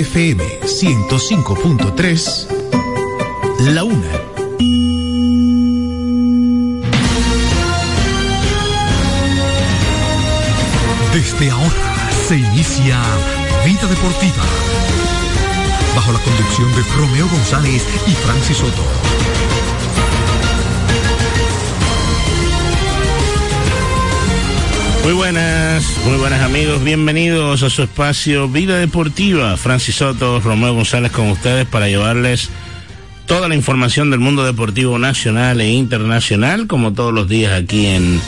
FM 105.3, la una. Desde ahora se inicia Vida Deportiva. Bajo la conducción de Romeo González y Francis Soto. Muy buenas, muy buenas amigos, bienvenidos a su espacio Vida Deportiva. Francis Soto, Romeo González con ustedes para llevarles toda la información del mundo deportivo nacional e internacional, como todos los días aquí en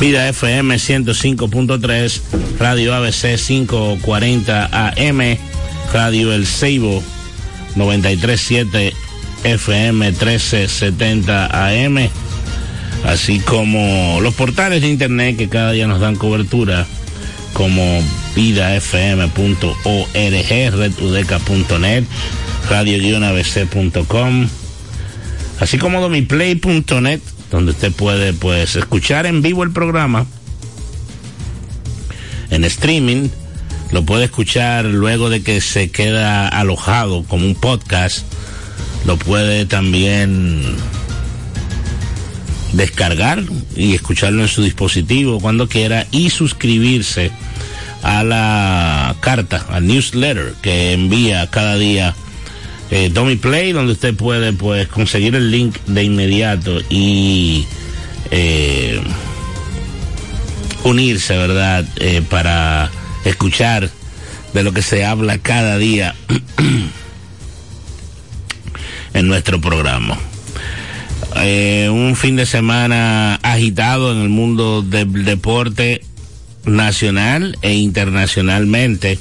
Vida FM 105.3, Radio ABC 540 AM, Radio El Ceibo 937 FM 1370 AM así como los portales de internet que cada día nos dan cobertura, como vidafm.org, redudeca.net, radio-abc.com, así como domiplay.net, donde usted puede pues escuchar en vivo el programa en streaming, lo puede escuchar luego de que se queda alojado como un podcast, lo puede también descargar y escucharlo en su dispositivo cuando quiera y suscribirse a la carta, al newsletter que envía cada día eh, Play, donde usted puede pues conseguir el link de inmediato y eh, unirse, ¿verdad? Eh, para escuchar de lo que se habla cada día en nuestro programa. Eh, un fin de semana agitado en el mundo del deporte nacional e internacionalmente.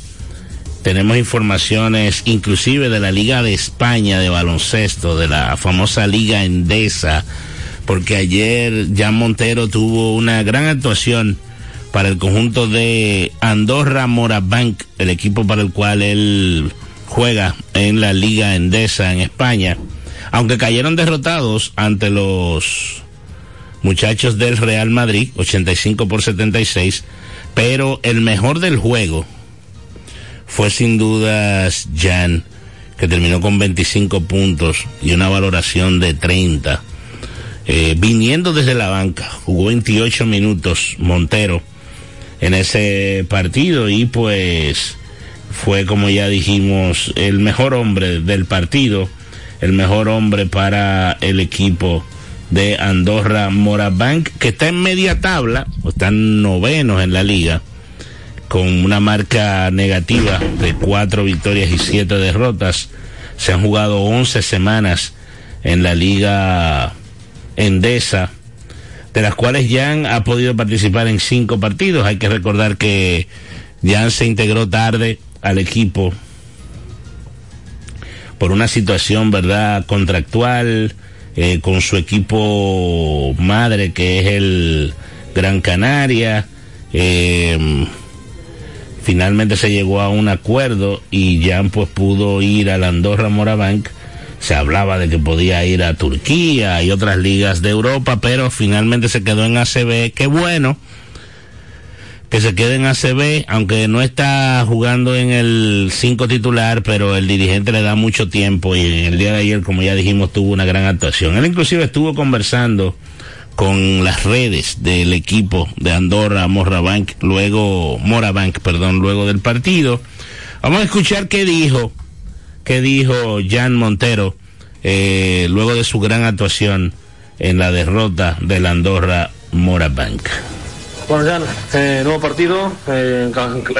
Tenemos informaciones inclusive de la Liga de España de baloncesto, de la famosa Liga Endesa, porque ayer Jan Montero tuvo una gran actuación para el conjunto de Andorra Morabank, el equipo para el cual él juega en la Liga Endesa en España aunque cayeron derrotados ante los muchachos del Real Madrid, 85 por 76, pero el mejor del juego fue sin dudas Jan, que terminó con 25 puntos y una valoración de 30. Eh, viniendo desde la banca, jugó 28 minutos Montero en ese partido y pues fue como ya dijimos el mejor hombre del partido el mejor hombre para el equipo de Andorra Morabank, que está en media tabla, o están novenos en la liga, con una marca negativa de cuatro victorias y siete derrotas. Se han jugado once semanas en la liga Endesa, de las cuales Jan ha podido participar en cinco partidos. Hay que recordar que Jan se integró tarde al equipo por una situación, ¿verdad?, contractual eh, con su equipo madre, que es el Gran Canaria. Eh, finalmente se llegó a un acuerdo y Jan pues pudo ir a la Andorra Morabank. Se hablaba de que podía ir a Turquía y otras ligas de Europa, pero finalmente se quedó en ACB. Qué bueno que se quede en ACB, aunque no está jugando en el 5 titular, pero el dirigente le da mucho tiempo y el día de ayer, como ya dijimos, tuvo una gran actuación. Él inclusive estuvo conversando con las redes del equipo de Andorra, Morabank, luego, Morabank, perdón, luego del partido. Vamos a escuchar qué dijo, qué dijo Jan Montero, eh, luego de su gran actuación en la derrota del Andorra Morabank. Bueno, Jan, eh, nuevo partido eh,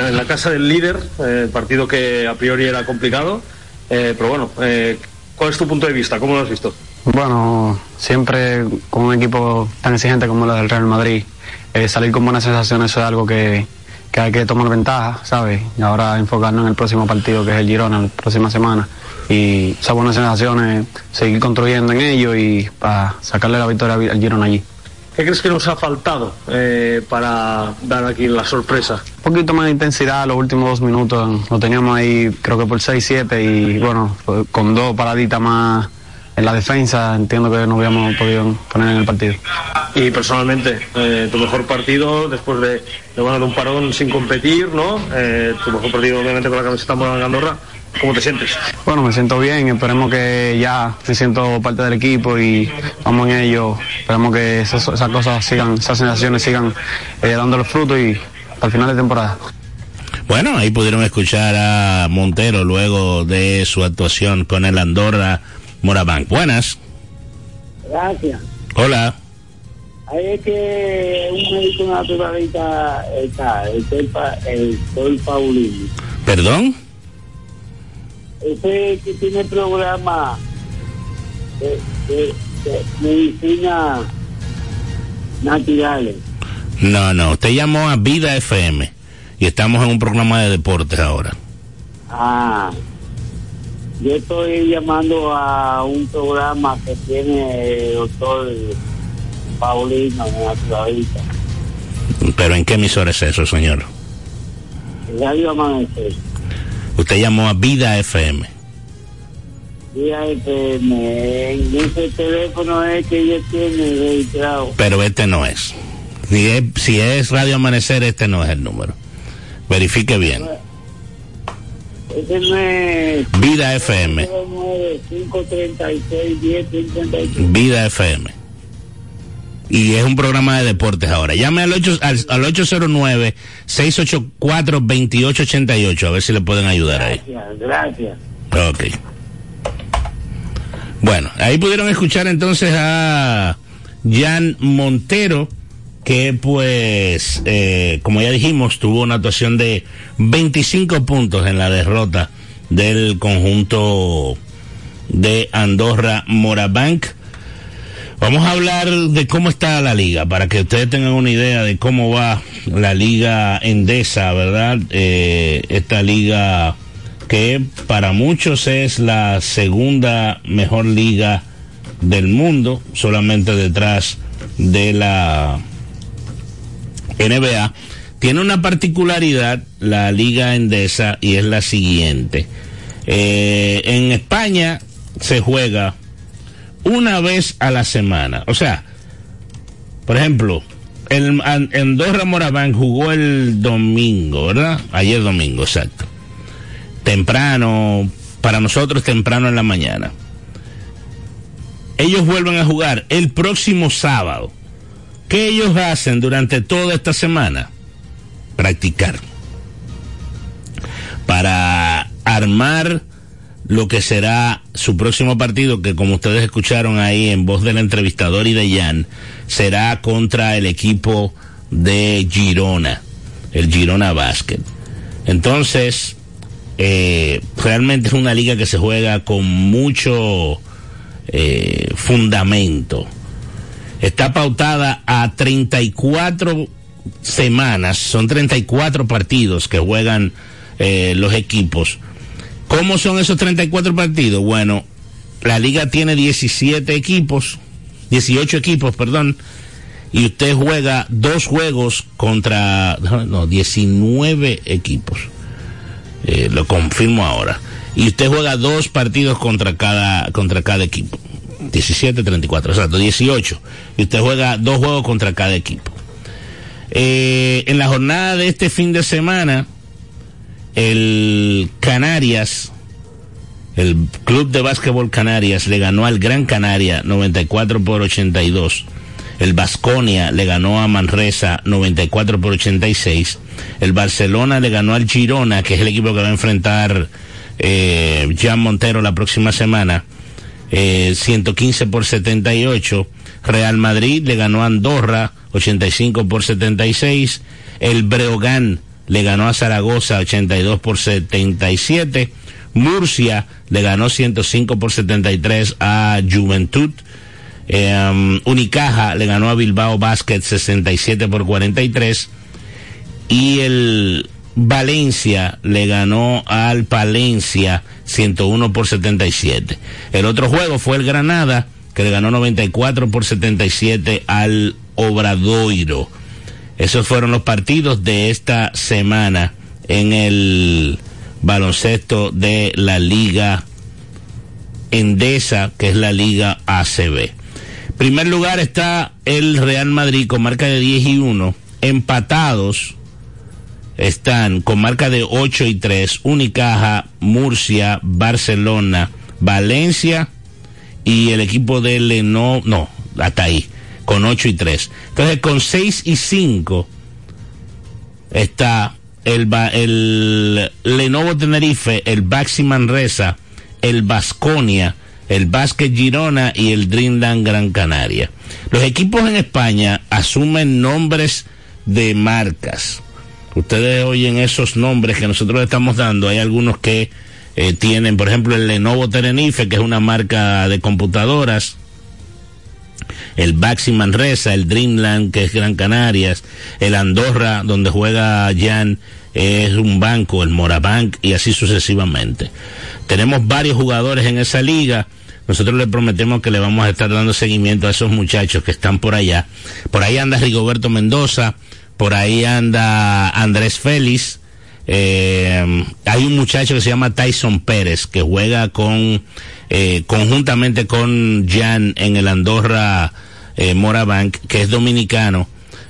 en la casa del líder, eh, partido que a priori era complicado, eh, pero bueno, eh, ¿cuál es tu punto de vista? ¿Cómo lo has visto? Bueno, siempre con un equipo tan exigente como el del Real Madrid, salir con buenas sensaciones es algo que, que hay que tomar ventaja, ¿sabes? Y ahora enfocarnos en el próximo partido que es el Girona, la próxima semana. Y esas buenas sensaciones, seguir construyendo en ello y para sacarle la victoria al Girona allí. ¿Qué crees que nos ha faltado eh, para dar aquí la sorpresa? Un poquito más de intensidad los últimos dos minutos. Lo teníamos ahí, creo que por 6-7 y bueno, con dos paraditas más en la defensa entiendo que no habíamos podido poner en el partido. Y personalmente, eh, tu mejor partido después de, de, bueno, de un parón sin competir, ¿no? Eh, tu mejor partido obviamente con la camiseta morada en Andorra. ¿Cómo te sientes? Bueno, me siento bien, esperemos que ya me siento parte del equipo y vamos en ello, esperemos que esas, esas cosas sigan, esas sensaciones sigan eh, dando los frutos y al final de temporada. Bueno, ahí pudieron escuchar a Montero luego de su actuación con el Andorra Morabank. Buenas. Gracias. Hola. Ahí es que un médico naturalista está, el, el, el Paulino. ¿Perdón? Ese que tiene programa de, de, de medicina naturales. No, no, usted llamó a Vida FM y estamos en un programa de deportes ahora. Ah, yo estoy llamando a un programa que tiene el doctor Paulino, naturalista. ¿Pero en qué emisora es eso, señor? Radio Amanecer. Usted llamó a Vida FM. Vida FM, ese teléfono es que ella tiene registrado. Pero este no es. Si es, si es Radio Amanecer, este no es el número. Verifique bien. Ese no es Vida FM. 536 10 Vida FM. Y es un programa de deportes ahora. Llame al, 8, al, al 809-684-2888 a ver si le pueden ayudar ahí. Gracias, gracias. Ok. Bueno, ahí pudieron escuchar entonces a Jan Montero, que pues, eh, como ya dijimos, tuvo una actuación de 25 puntos en la derrota del conjunto de Andorra Morabank. Vamos a hablar de cómo está la liga, para que ustedes tengan una idea de cómo va la liga endesa, ¿verdad? Eh, esta liga que para muchos es la segunda mejor liga del mundo, solamente detrás de la NBA. Tiene una particularidad la liga endesa y es la siguiente. Eh, en España se juega una vez a la semana. O sea, por ejemplo, el Moraván jugó el domingo, ¿verdad? Ayer domingo, exacto. Temprano, para nosotros temprano en la mañana. Ellos vuelven a jugar el próximo sábado. ¿Qué ellos hacen durante toda esta semana? Practicar. Para armar lo que será su próximo partido, que como ustedes escucharon ahí en voz del entrevistador y de Jan, será contra el equipo de Girona, el Girona Basket. Entonces, eh, realmente es una liga que se juega con mucho eh, fundamento. Está pautada a 34 semanas, son 34 partidos que juegan eh, los equipos ¿Cómo son esos 34 partidos? Bueno, la liga tiene 17 equipos, 18 equipos, perdón, y usted juega dos juegos contra, no, 19 equipos. Eh, lo confirmo ahora. Y usted juega dos partidos contra cada, contra cada equipo. 17, 34, exacto, 18. Y usted juega dos juegos contra cada equipo. Eh, en la jornada de este fin de semana, el Canarias, el Club de Básquetbol Canarias le ganó al Gran Canaria 94 por 82. El Basconia le ganó a Manresa 94 por 86. El Barcelona le ganó al Girona, que es el equipo que va a enfrentar eh, Montero la próxima semana, eh, 115 por 78. Real Madrid le ganó a Andorra 85 por 76. El Breogán le ganó a Zaragoza 82 por 77. Murcia le ganó 105 por 73 a Juventud. Um, Unicaja le ganó a Bilbao Basket 67 por 43. Y el Valencia le ganó al Palencia 101 por 77. El otro juego fue el Granada que le ganó 94 por 77 al Obradoiro. Esos fueron los partidos de esta semana en el baloncesto de la Liga Endesa, que es la Liga ACB. Primer lugar está el Real Madrid con marca de 10 y 1. Empatados están con marca de 8 y 3. Unicaja, Murcia, Barcelona, Valencia y el equipo de Lenovo, no, hasta ahí, con 8 y 3. Entonces con 6 y 5 está el, Lenovo Tenerife, el Baxi Manresa, el Vasconia, el Basket Girona y el Dreamland Gran Canaria. Los equipos en España asumen nombres de marcas. Ustedes oyen esos nombres que nosotros estamos dando. Hay algunos que eh, tienen, por ejemplo, el Lenovo Tenerife, que es una marca de computadoras. El Baxi Manresa, el Dreamland, que es Gran Canarias, el Andorra, donde juega Jan, es un banco, el Morabank, y así sucesivamente. Tenemos varios jugadores en esa liga. Nosotros le prometemos que le vamos a estar dando seguimiento a esos muchachos que están por allá. Por ahí anda Rigoberto Mendoza, por ahí anda Andrés Félix. Eh, hay un muchacho que se llama Tyson Pérez que juega con eh, conjuntamente con Jan en el Andorra eh, Morabank, que es dominicano,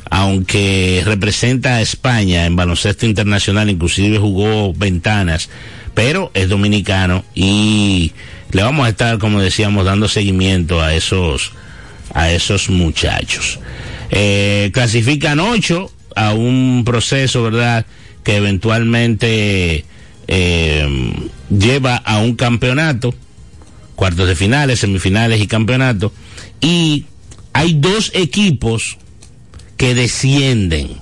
aunque representa a España en baloncesto internacional, inclusive jugó ventanas, pero es dominicano y le vamos a estar, como decíamos, dando seguimiento a esos a esos muchachos. Eh, clasifican ocho a un proceso, ¿verdad? Que eventualmente eh, lleva a un campeonato, cuartos de finales, semifinales y campeonato. Y hay dos equipos que descienden.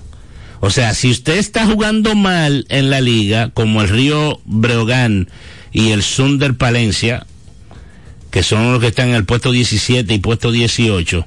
O sea, si usted está jugando mal en la liga, como el Río Breogán y el Sunder Palencia, que son los que están en el puesto 17 y puesto 18,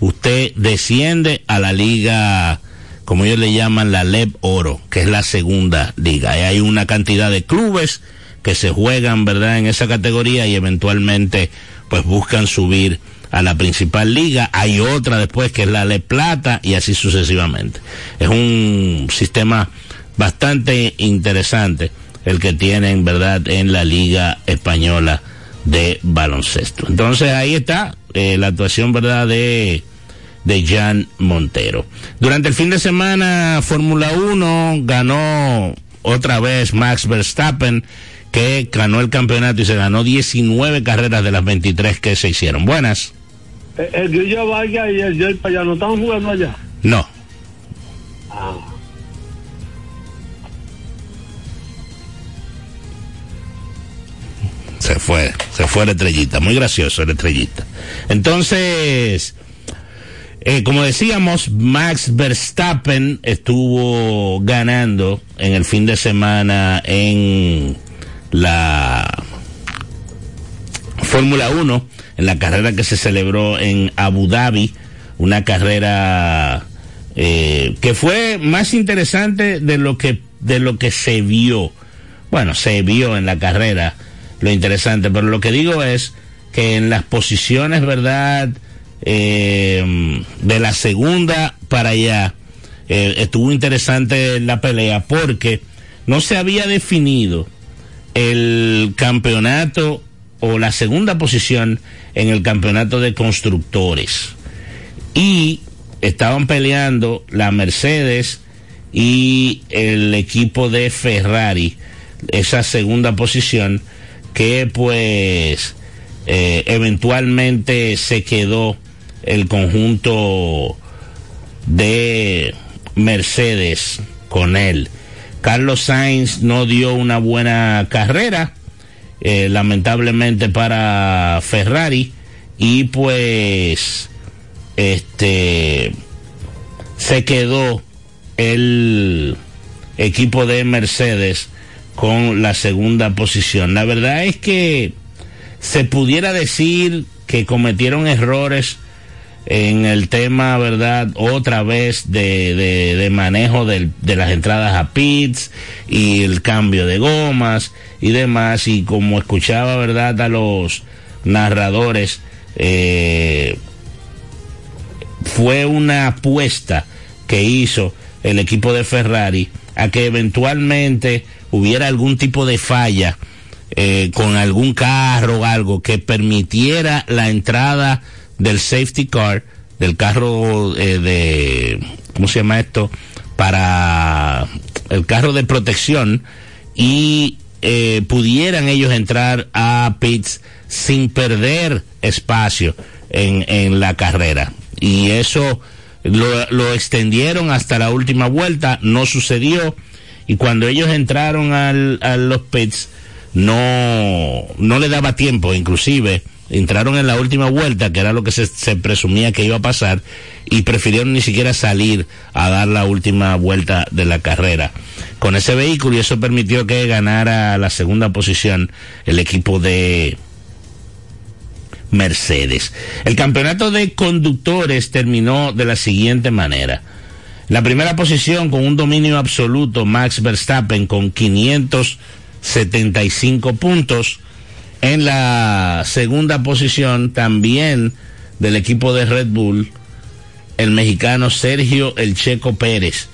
usted desciende a la liga, como ellos le llaman, la LEB Oro, que es la segunda liga. Y hay una cantidad de clubes que se juegan, ¿verdad?, en esa categoría y eventualmente, pues buscan subir a la principal liga. Hay otra después que es la LEB Plata y así sucesivamente. Es un sistema bastante interesante el que tienen, ¿verdad?, en la Liga Española de baloncesto. Entonces ahí está eh, la actuación, ¿verdad?, de, de Jan Montero. Durante el fin de semana, Fórmula 1 ganó otra vez Max Verstappen, que ganó el campeonato y se ganó 19 carreras de las 23 que se hicieron. Buenas. El, el Grillo Vargas y el Joel Payá no estaban jugando allá. No. Ah. Se fue, se fue la estrellita, muy gracioso la estrellita. Entonces, eh, como decíamos, Max Verstappen estuvo ganando en el fin de semana en la Fórmula 1, en la carrera que se celebró en Abu Dhabi, una carrera eh, que fue más interesante de lo que de lo que se vio. Bueno, se vio en la carrera lo interesante, pero lo que digo es que en las posiciones, ¿verdad? Eh, de la segunda para allá, eh, estuvo interesante la pelea porque no se había definido el campeonato o la segunda posición en el campeonato de constructores. Y estaban peleando la Mercedes y el equipo de Ferrari, esa segunda posición que pues eh, eventualmente se quedó el conjunto de Mercedes con él. Carlos Sainz no dio una buena carrera, eh, lamentablemente para Ferrari, y pues este se quedó el equipo de Mercedes con la segunda posición. La verdad es que se pudiera decir que cometieron errores en el tema, ¿verdad? Otra vez de, de, manejo del, de las entradas a pits y el cambio de gomas y demás. Y como escuchaba, ¿verdad? A los narradores, eh, fue una apuesta que hizo el equipo de Ferrari a que eventualmente hubiera algún tipo de falla eh, con algún carro o algo que permitiera la entrada del safety car, del carro eh, de, ¿cómo se llama esto? Para el carro de protección y eh, pudieran ellos entrar a pits sin perder espacio en, en la carrera. Y eso lo, lo extendieron hasta la última vuelta, no sucedió. Y cuando ellos entraron al, a los pits, no, no le daba tiempo, inclusive entraron en la última vuelta, que era lo que se, presumía que iba a pasar, y prefirieron ni siquiera salir a dar la última vuelta de la carrera con ese vehículo y eso permitió que ganara la segunda posición el equipo de Mercedes. El campeonato de conductores terminó de la siguiente manera. La primera posición con un dominio absoluto, Max Verstappen con 575 puntos. En la segunda posición también del equipo de Red Bull, el mexicano Sergio El Checo Pérez.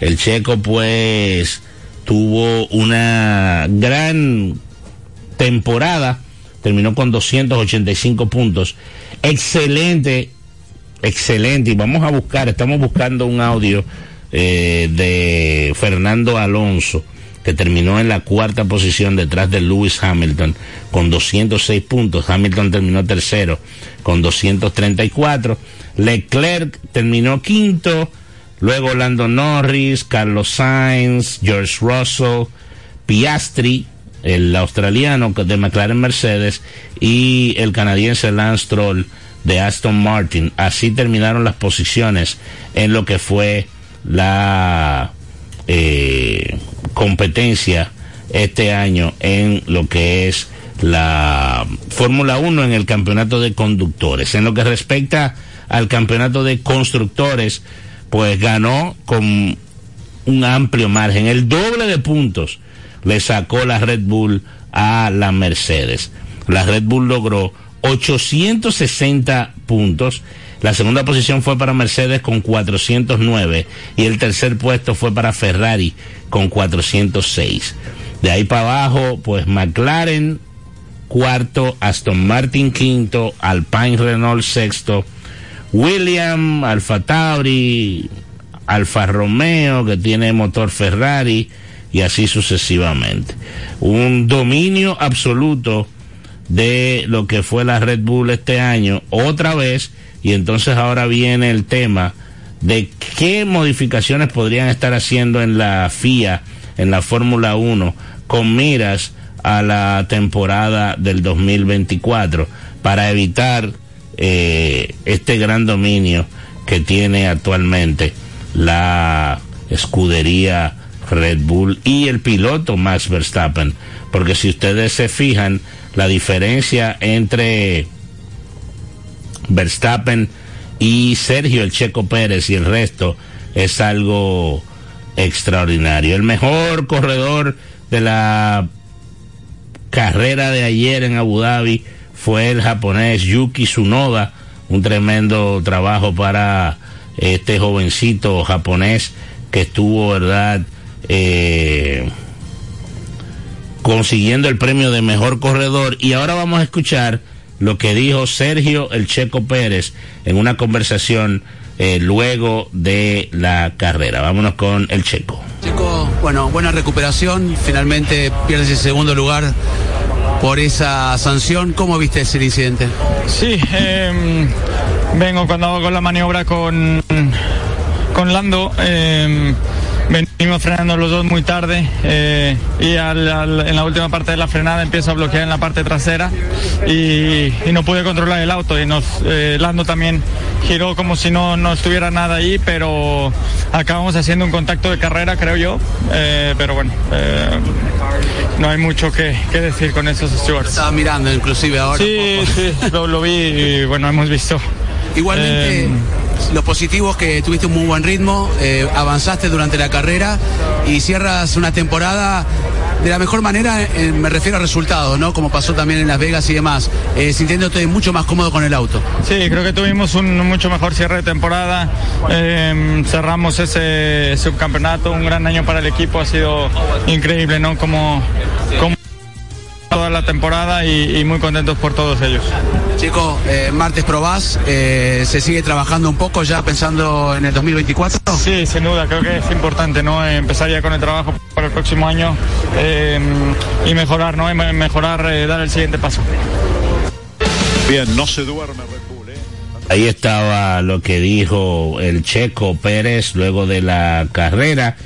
El Checo pues tuvo una gran temporada, terminó con 285 puntos. Excelente, excelente. Y vamos a buscar, estamos buscando un audio eh, de Fernando Alonso que terminó en la cuarta posición detrás de Lewis Hamilton con 206 puntos. Hamilton terminó tercero con 234. Leclerc terminó quinto. Luego Lando Norris, Carlos Sainz, George Russell, Piastri, el australiano de McLaren Mercedes y el canadiense Lance Stroll de Aston Martin. Así terminaron las posiciones en lo que fue la eh, competencia este año en lo que es la Fórmula 1 en el campeonato de conductores. En lo que respecta al campeonato de constructores, pues ganó con un amplio margen, el doble de puntos le sacó la Red Bull a la Mercedes. La Red Bull logró 860 puntos. La segunda posición fue para Mercedes con 409 y el tercer puesto fue para Ferrari con 406. De ahí para abajo, pues McLaren cuarto, Aston Martin quinto, Alpine Renault sexto, William, Alfa Tauri, Alfa Romeo, que tiene motor Ferrari, y así sucesivamente. Un dominio absoluto de lo que fue la Red Bull este año, otra vez, y entonces ahora viene el tema de qué modificaciones podrían estar haciendo en la FIA, en la Fórmula 1, con miras a la temporada del 2024, para evitar eh, este gran dominio que tiene actualmente la escudería Red Bull y el piloto Max Verstappen. Porque si ustedes se fijan, la diferencia entre Verstappen y Sergio el Checo Pérez y el resto es algo extraordinario. El mejor corredor de la carrera de ayer en Abu Dhabi fue el japonés Yuki Tsunoda, un tremendo trabajo para este jovencito japonés que estuvo, ¿verdad? Eh, consiguiendo el premio de mejor corredor. Y ahora vamos a escuchar lo que dijo Sergio El Checo Pérez en una conversación eh, luego de la carrera. Vámonos con El Checo. Checo, bueno, buena recuperación. Finalmente pierdes el segundo lugar por esa sanción. ¿Cómo viste ese incidente? Sí, eh, vengo cuando hago con la maniobra con, con Lando. Eh, venimos frenando los dos muy tarde eh, y al, al, en la última parte de la frenada empiezo a bloquear en la parte trasera y, y no pude controlar el auto y nos eh, Lando también giró como si no, no estuviera nada ahí pero acabamos haciendo un contacto de carrera creo yo eh, pero bueno no hay mucho que, que, decir con esos stewards. Estaba mirando inclusive ahora sí, sí lo, lo, vi y bueno hemos visto. Igualmente lo positivo es que tuviste un muy buen ritmo, eh, avanzaste durante la carrera y cierras una temporada de la mejor manera, eh, me refiero a resultados, ¿no? Como pasó también en Las Vegas y demás, eh, sintiéndote mucho más cómodo con el auto. Sí, creo que tuvimos un mucho mejor cierre de temporada, eh, cerramos ese subcampeonato, un gran año para el equipo, ha sido increíble, ¿no? Como toda la temporada y, muy contentos por todos ellos. Chico, eh, martes probás, eh, ¿se sigue trabajando un poco ya pensando en el 2024? Sí, sin duda, creo que es importante ¿no? empezar ya con el trabajo para el próximo año y mejorar, ¿no? mejorar, dar el siguiente paso. Bien, no se duerme. ¿eh? Ahí estaba lo que dijo el Checo Pérez luego de la carrera.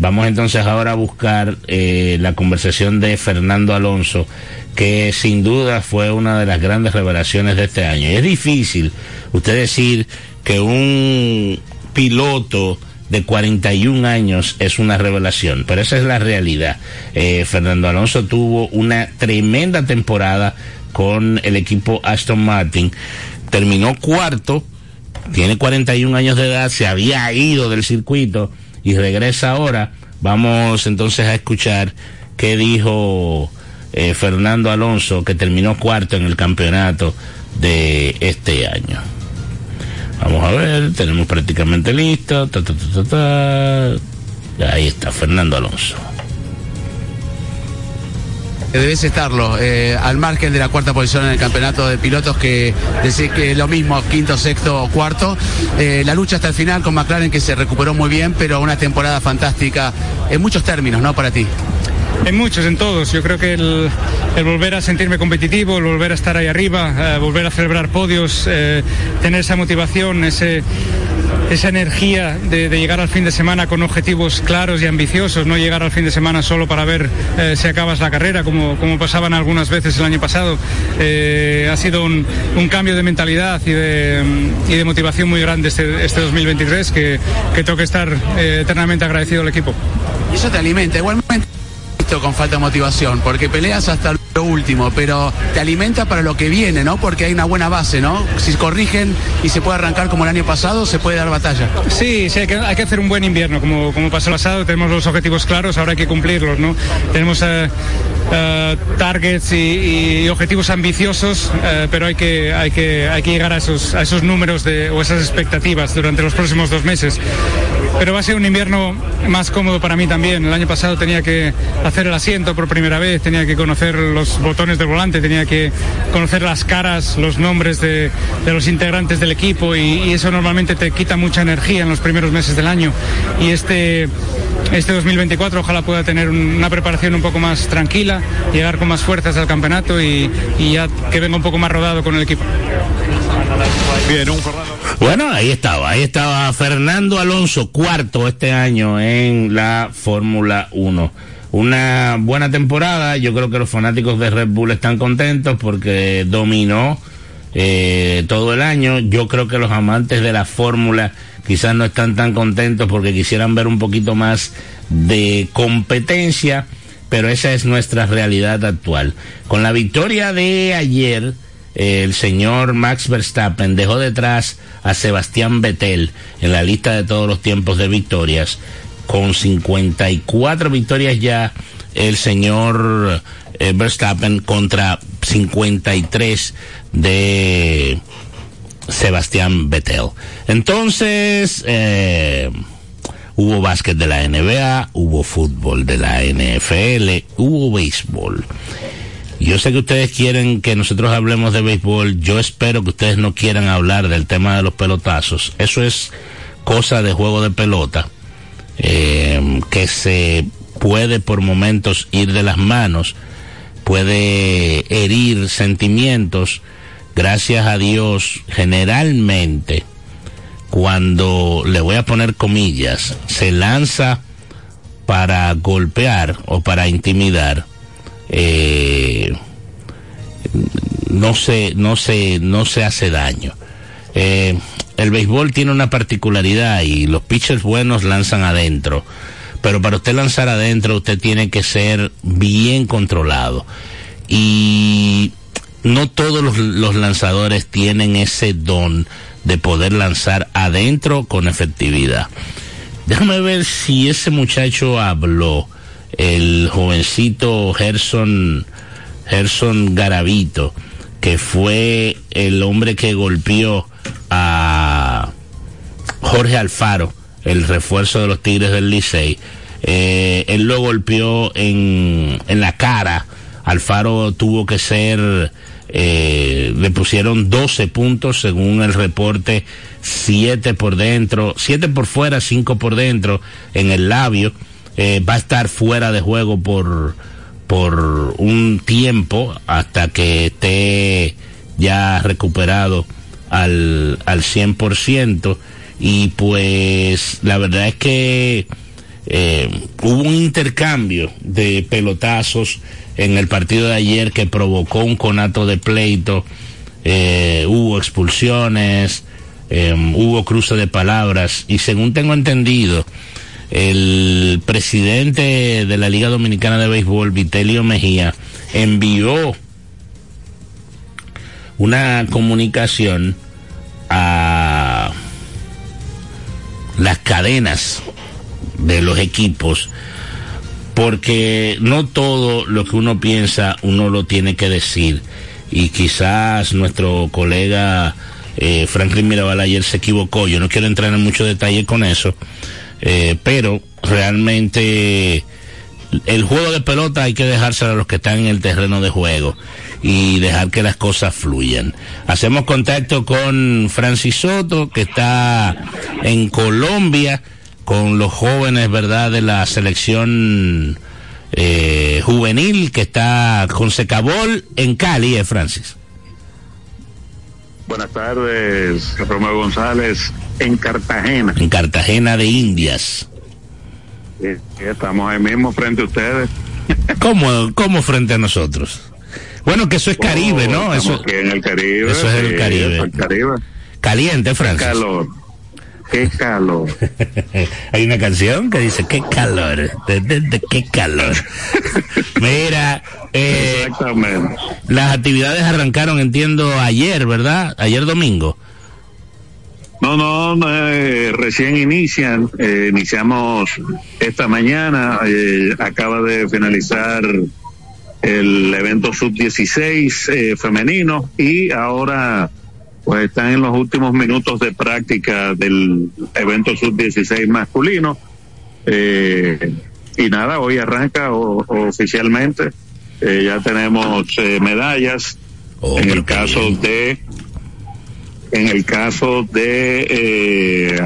Vamos entonces ahora a buscar eh, la conversación de Fernando Alonso, que sin duda fue una de las grandes revelaciones de este año. Es difícil usted decir que un piloto de 41 años es una revelación, pero esa es la realidad. Eh, Fernando Alonso tuvo una tremenda temporada con el equipo Aston Martin. Terminó cuarto, tiene 41 años de edad, se había ido del circuito y regresa ahora. Vamos entonces a escuchar qué dijo eh, Fernando Alonso, que terminó cuarto en el campeonato de este año. Vamos a ver, tenemos prácticamente listo. Ahí está, Fernando Alonso debes estarlo, eh, al margen de la cuarta posición en el campeonato de pilotos, que decir que lo mismo, quinto, sexto, cuarto. Eh, la lucha hasta el final con McLaren que se recuperó muy bien, pero una temporada fantástica en muchos términos, ¿no? Para ti. En muchos, en todos. Yo creo que el, volver a sentirme competitivo, el volver a estar ahí arriba, eh, volver a celebrar podios, tener esa motivación, ese esa energía de, llegar al fin de semana con objetivos claros y ambiciosos, no llegar al fin de semana solo para ver eh, si acabas la carrera, como, como pasaban algunas veces el año pasado. Eh, ha sido un, cambio de mentalidad y de, motivación muy grande este, este 2023 que, que tengo que estar eh, eternamente agradecido al equipo. Y eso te alimenta. Igualmente con falta de motivación, porque peleas hasta lo último, pero te alimenta para lo que viene, ¿no? Porque hay una buena base, ¿no? Si corrigen y se puede arrancar como el año pasado, se puede dar batalla. Sí, sí, hay que, hacer un buen invierno, como, como pasó el pasado, tenemos los objetivos claros, ahora hay que cumplirlos, ¿no? Tenemos eh, eh, targets y, objetivos ambiciosos, eh, pero hay que, hay, que, hay que llegar a esos, a esos números de, o esas expectativas durante los próximos dos meses. Pero va a ser un invierno más cómodo para mí también. El año pasado tenía que hacer el asiento por primera vez, tenía que conocer los botones del volante, tenía que conocer las caras, los nombres de, los integrantes del equipo y, eso normalmente te quita mucha energía en los primeros meses del año. Y este, este 2024 ojalá pueda tener una preparación un poco más tranquila, llegar con más fuerzas al campeonato y, y ya que venga un poco más rodado con el equipo. Bien, un bueno, ahí estaba, ahí estaba Fernando Alonso, cuarto este año en la Fórmula 1. Una buena temporada, yo creo que los fanáticos de Red Bull están contentos porque dominó eh, todo el año. Yo creo que los amantes de la Fórmula quizás no están tan contentos porque quisieran ver un poquito más de competencia, pero esa es nuestra realidad actual. Con la victoria de ayer, el señor Max Verstappen dejó detrás a Sebastián Vettel en la lista de todos los tiempos de victorias. Con 54 victorias ya, el señor eh, Verstappen contra 53 de Sebastián Vettel. Entonces, eh, hubo básquet de la NBA, hubo fútbol de la NFL, hubo béisbol. Yo sé que ustedes quieren que nosotros hablemos de béisbol. Yo espero que ustedes no quieran hablar del tema de los pelotazos. Eso es cosa de juego de pelota eh, que se puede por momentos ir de las manos, puede herir sentimientos. Gracias a Dios, generalmente, cuando le voy a poner comillas, se lanza para golpear o para intimidar eh, no se, no se, no se hace daño. Eh, el béisbol tiene una particularidad y los pitchers buenos lanzan adentro. Pero para usted lanzar adentro, usted tiene que ser bien controlado. Y no todos los, lanzadores tienen ese don de poder lanzar adentro con efectividad. Déjame ver si ese muchacho habló el jovencito Gerson, Gerson Garavito, que fue el hombre que golpeó a Jorge Alfaro, el refuerzo de los Tigres del Licey. Eh, él lo golpeó en, en la cara Alfaro tuvo que ser, eh, le pusieron 12 puntos según el reporte, 7 por dentro, 7 por fuera, 5 por dentro en el labio. Eh, va a estar fuera de juego por, por un tiempo hasta que esté ya recuperado al, al 100% y pues la verdad es que eh, hubo un intercambio de pelotazos en el partido de ayer que provocó un conato de pleito, eh, hubo expulsiones, eh, hubo cruce de palabras. Y según tengo entendido, el presidente de la Liga Dominicana de Béisbol, Vitelio Mejía, envió una comunicación a las cadenas de los equipos porque no todo lo que uno piensa uno lo tiene que decir. Y quizás nuestro colega eh, Franklin Mirabal ayer se equivocó. Yo no quiero entrar en mucho detalle con eso eh, pero realmente el juego de pelota hay que dejárselo a los que están en el terreno de juego y dejar que las cosas fluyan. Hacemos contacto con Francis Soto, que está en Colombia con los jóvenes, ¿verdad?, de la selección eh, juvenil que está con Secabol en Cali, ¿eh, Francis? Buenas tardes, Romeo González, en Cartagena. En Cartagena de Indias. Sí, estamos ahí mismo frente a ustedes. ¿Cómo, cómo frente a nosotros? Bueno, que eso es Caribe, ¿no? Oh, Eso, aquí en el Caribe. eso es el Caribe. eso es el Caribe. Caliente, Qué Francis. calor. Qué calor. Hay una canción que dice, qué calor, de, de- de qué calor. Mira, eh, Exactamente. las actividades arrancaron, entiendo, ayer, ¿verdad? Ayer domingo. No, no, no, eh, recién inician. eh, iniciamos esta mañana. eh, acaba de finalizar el evento sub-16 eh, femenino y ahora pues están en los últimos minutos de práctica del evento sub-16 masculino. Eh, y nada, hoy arranca o- oficialmente. Eh, ya tenemos eh, medallas. Oh, en el caso bien. de en el caso de eh,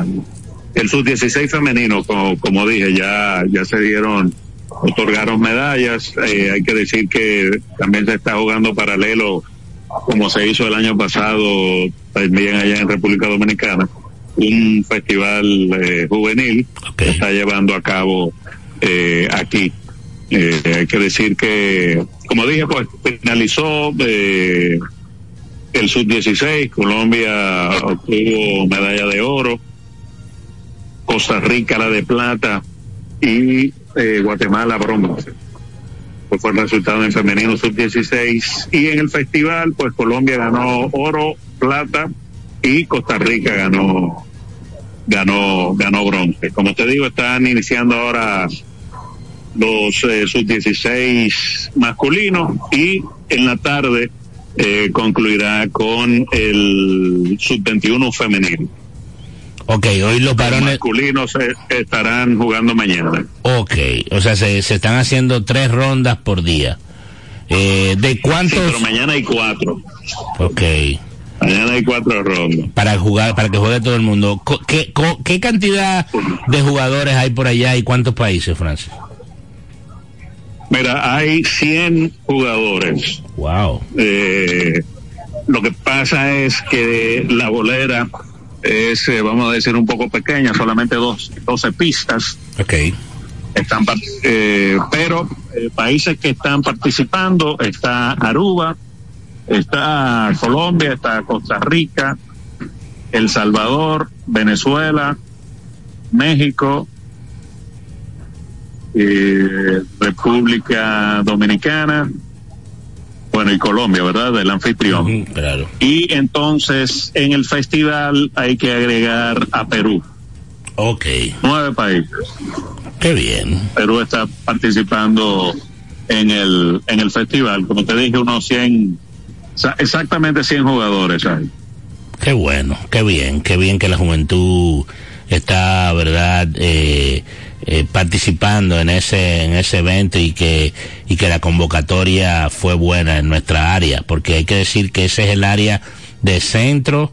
el sub 16 femenino como, como dije ya ya se dieron otorgaron medallas eh, hay que decir que también se está jugando paralelo como se hizo el año pasado también allá en República Dominicana un festival eh, juvenil Ok. que está llevando a cabo eh, aquí eh, hay que decir que, como dije, pues finalizó eh, el sub-16, Colombia obtuvo medalla de oro, Costa Rica la de plata y eh, Guatemala bronce. Pues fue el resultado en femenino sub-16 y en el festival, pues Colombia ganó oro, plata y Costa Rica ganó ganó ganó bronce. Como te digo, están iniciando ahora los eh, sub-16 masculinos y en la tarde eh, concluirá con el sub-21 femenino. Ok, hoy los Los varones... masculinos eh, estarán jugando mañana. Ok, o sea, se, se están haciendo tres rondas por día. Eh, ¿De Sí, cuántos? pero mañana hay cuatro. Ok, Mañana hay cuatro rondas. para jugar, para que juegue todo el mundo. ¿Qué, qué cantidad de jugadores hay por allá y cuántos países, Francis? Mira, hay 100 jugadores. Wow. Eh, lo que pasa es que la bolera es, eh, vamos a decir, un poco pequeña, solamente dos, 12 pistas. Ok. Están, eh, pero eh, países que están participando está Aruba, está Colombia, está Costa Rica, El Salvador, Venezuela, México, eh, República Dominicana, bueno, y Colombia, ¿verdad? Del anfitrión. Ujú, Claro. Y entonces en el festival hay que agregar a Perú, Ok. nueve países. Qué bien. Perú está participando en el en el festival, como te dije, unos 100, sa- exactamente 100 jugadores hay. Qué bueno, qué bien, qué bien que la juventud está, ¿verdad?, eh, eh, participando en ese en ese evento y que y que la convocatoria fue buena en nuestra área porque hay que decir que ese es el área de centro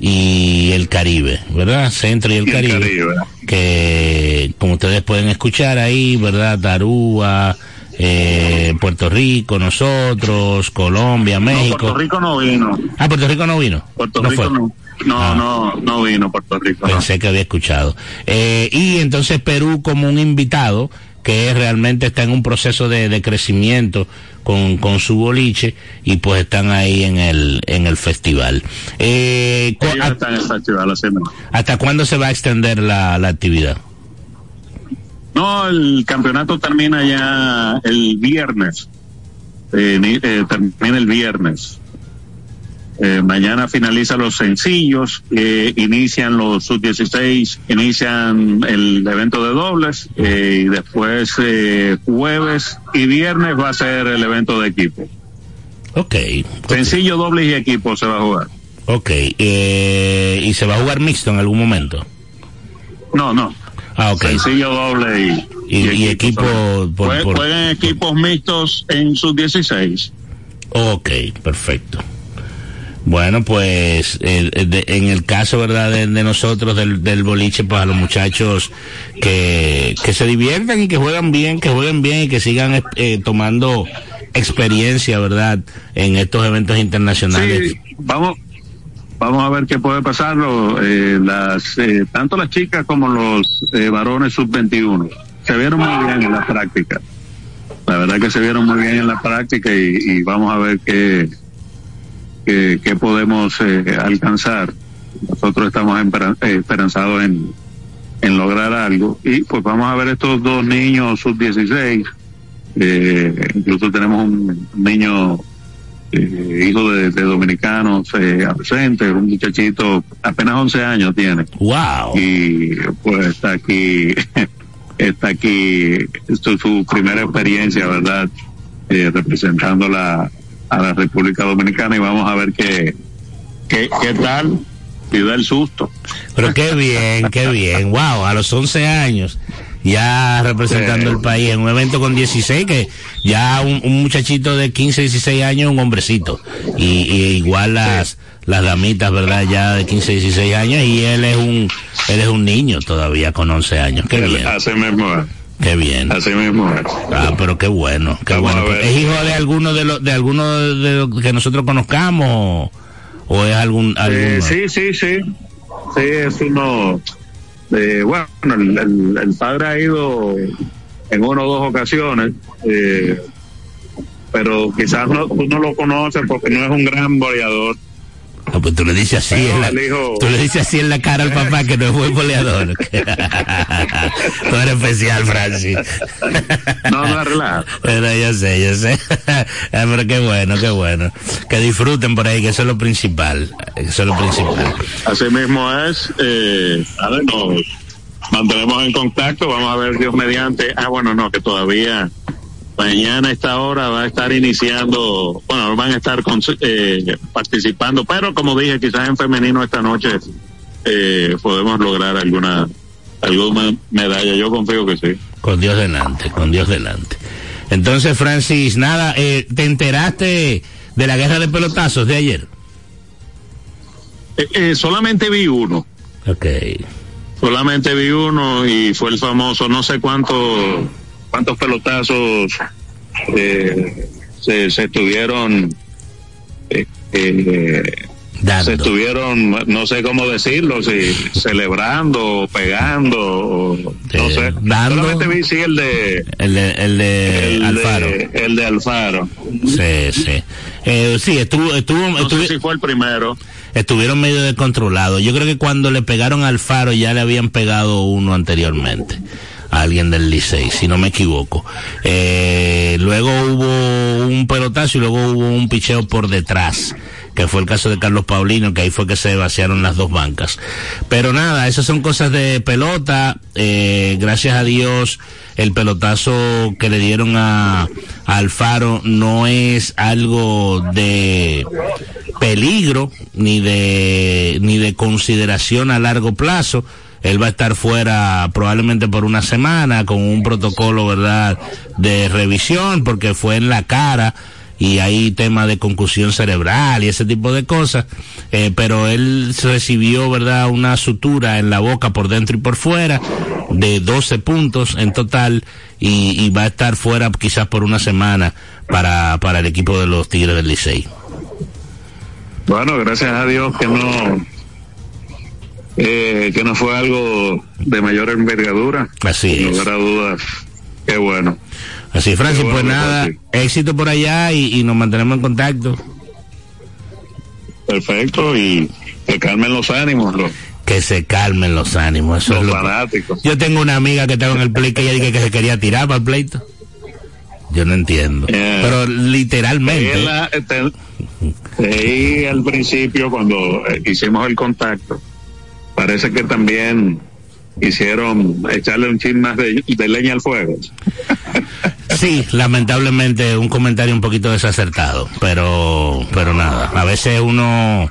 y el Caribe, ¿verdad? Centro y el, Y el Caribe, Caribe. que como ustedes pueden escuchar ahí, ¿verdad? Tarúa, eh, Puerto Rico, nosotros, Colombia, No, México. Puerto Rico no vino. Ah, Puerto Rico no vino. Puerto No Rico fue. no. No, Ah. no, no vino Puerto Rico. no. Pensé que había escuchado. Eh, y entonces Perú como un invitado que realmente está en un proceso de, de crecimiento con, con su boliche y pues están ahí en el, en el festival. Eh, en el festival. ¿Hasta cuándo se va a extender la, la actividad? No, el campeonato termina ya el viernes. Eh, eh, termina el viernes. Eh, mañana finalizan los sencillos, eh, inician los sub-16, inician el evento de dobles eh, y después eh, jueves y viernes va a ser el evento de equipo. Ok. Sencillo, dobles y equipo se va a jugar. Ok. Eh, ¿Y se va a jugar mixto en algún momento? No, no. Ah, ok. Sencillo, doble y, Y, y equipo por, Jue- por- Juegan equipos mixtos en sub-16. Ok, perfecto. Bueno, pues el- el de- en el caso, ¿verdad?, de, de nosotros, del, del boliche, pues a los muchachos que, que se diviertan y que juegan bien, que jueguen bien y que sigan eh, tomando experiencia, ¿verdad?, en estos eventos internacionales. Sí, vamos, vamos a ver qué puede pasarlo. Eh, las, eh, tanto las chicas como los eh, varones sub-21 se vieron muy bien en la práctica. La verdad que se vieron muy bien en la práctica y, y vamos a ver qué, qué, qué podemos eh, alcanzar. Nosotros estamos eh, esperanzados en, en lograr algo y pues vamos a ver estos dos niños sub-16. Eh, incluso tenemos un niño eh, hijo de, de dominicanos eh, ausente, un muchachito apenas 11 años tiene. Wow. Y pues está aquí, está aquí, esto es su primera experiencia, ¿verdad? Representando la, a la República Dominicana y vamos a ver qué, qué, qué tal y da el susto. Pero qué bien, qué bien. Wow, a los 11 años ya representando Sí. el país en un evento con 16 que ya un, un muchachito de 15, 16 años un hombrecito y, y igual las las damitas, ¿verdad? Ya de 15, 16 años y él es un él es un niño todavía con 11 años. Qué bien. Así mismo. Qué bien. Así mismo. Ah, pero qué bueno, qué Vamos bueno. ¿Es hijo de alguno de los de alguno de los que nosotros conozcamos o, es algún Eh, sí, sí, sí. Sí, es uno. De, bueno, el, el- el padre ha ido en una o dos ocasiones, eh, pero quizás no, tú no lo conoces porque no es un gran boleador. No, pues tú le dices así, Pero en la, hijo- tú le dices así en la cara al papá que no es buen goleador. tú eres especial, Francis. No, no, relaja. Pero yo sé, yo sé. Ah, Pero qué bueno, qué bueno. Que disfruten por ahí, que eso es lo principal. Eso es lo principal. Así mismo es. Eh, a ver, nos mantenemos en contacto. Vamos a ver Dios mediante. Ah, bueno, no, que todavía mañana a esta hora va a estar iniciando, bueno, van a estar con- eh, participando, pero como dije, quizás en femenino esta noche eh, podemos lograr alguna alguna medalla. Yo confío que sí. Con Dios delante, con Dios delante. Entonces, Francis, nada, eh, ¿te enteraste de la guerra de pelotazos de ayer? Eh, eh, solamente vi uno. Ok. Solamente vi uno y fue el famoso, no sé cuántos cuántos pelotazos eh, se, se estuvieron eh, eh, se estuvieron, no sé cómo decirlo, si celebrando, o pegando, o no sé. dando. Solamente vi sí el de El de, el de el Alfaro. de, el de Alfaro. Sí, sí. Eh, sí, estuvo, estuvo, No estuvi- sé si fue el primero. estuvieron medio descontrolados. Yo creo que cuando le pegaron al Faro ya le habían pegado uno anteriormente. A alguien del Licey, si no me equivoco. Eh, luego hubo un pelotazo y luego hubo un picheo por detrás, que fue el caso de Carlos Paulino, que ahí fue que se vaciaron las dos bancas. Pero nada, esas son cosas de pelota. Eh, gracias a Dios, el pelotazo que le dieron a, a Alfaro no es algo de peligro ni de ni de consideración a largo plazo Él va a estar fuera probablemente por una semana con un protocolo, ¿verdad?, de revisión porque fue en la cara y hay tema de concusión cerebral y ese tipo de cosas, eh, pero él recibió, ¿verdad?, una sutura en la boca por dentro y por fuera de 12 puntos en total y, y va a estar fuera quizás por una semana para, para el equipo de los Tigres del Licey. Bueno, gracias a Dios que no eh, que no fue algo de mayor envergadura. Así es. a dudas. Qué bueno. Así, Francis, pues nada, Francis. éxito por allá y, y nos mantenemos en contacto. Perfecto. Y que calmen los ánimos, los, Que se calmen los ánimos. Eso los es lo que- fanáticos. Yo tengo una amiga que estaba en el play que ella dice que se quería tirar para el pleito. Yo no entiendo. Eh. Pero literalmente. Ahí en la- este, ahí al principio, cuando eh, hicimos el contacto, parece que también hicieron echarle un chin más de, de leña al fuego. Sí, lamentablemente un comentario un poquito desacertado, pero pero nada, a veces uno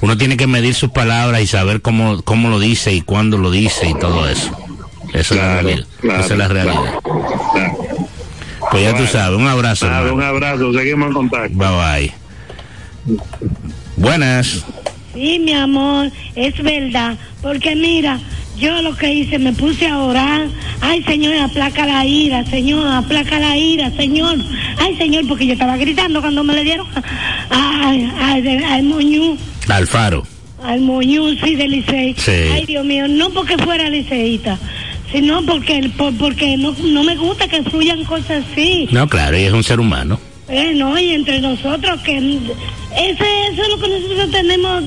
uno tiene que medir sus palabras y saber cómo cómo lo dice y cuándo lo dice y todo eso. Esa es la Claro, realidad. claro, Esa es la realidad. Claro. Pues ya tú Bueno. sabes, un abrazo. Nada, un abrazo, seguimos en contacto. Bye bye. Buenas. Sí, mi amor, es verdad. Porque mira, yo lo que hice, me puse a orar. Ay, Señor, aplaca la ira, Señor, aplaca la ira, Señor. Ay, Señor, porque yo estaba gritando cuando me le dieron ay, ay, al moñú, Alfaro. al moñú, sí, de Licey. Sí. Ay, Dios mío, no porque fuera liceísta, sino porque, por- porque no, no me gusta que fluyan cosas así. No, claro, ella es un ser humano. Eh, no, y entre nosotros, que ese, eso es lo que nosotros tenemos,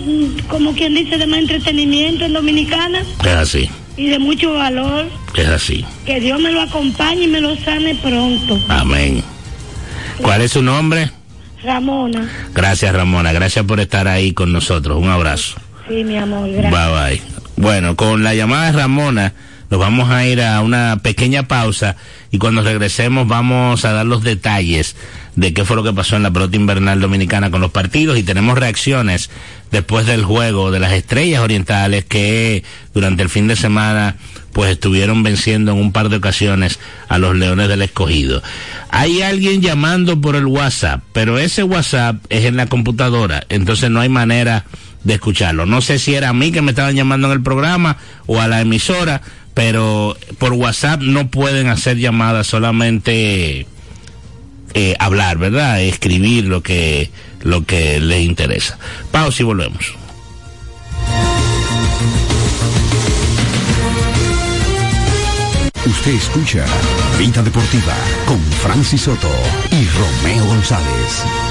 como quien dice, de más entretenimiento en Dominicana Es así, y de mucho valor. es así. Que Dios me lo acompañe y me lo sane pronto. Amén. ¿Cuál es su nombre? Ramona, Gracias, Ramona. Gracias por estar ahí con nosotros. Un abrazo. sí, mi amor, gracias. Bye bye. Bueno, con la llamada de Ramona nos vamos a ir a una pequeña pausa y cuando regresemos vamos a dar los detalles de qué fue lo que pasó en la pelota invernal dominicana con los partidos y tenemos reacciones después del juego de las estrellas orientales que durante el fin de semana pues estuvieron venciendo en un par de ocasiones a los Leones del Escogido. Hay alguien llamando por el WhatsApp, pero ese WhatsApp es en la computadora, entonces no hay manera de escucharlo. No sé si era a mí que me estaban llamando en el programa o a la emisora, pero por WhatsApp no pueden hacer llamadas, solamente eh, hablar, ¿verdad? Escribir lo que lo que les interesa. Pausa y volvemos. Usted escucha Vida Deportiva con Francis Soto y Romeo González.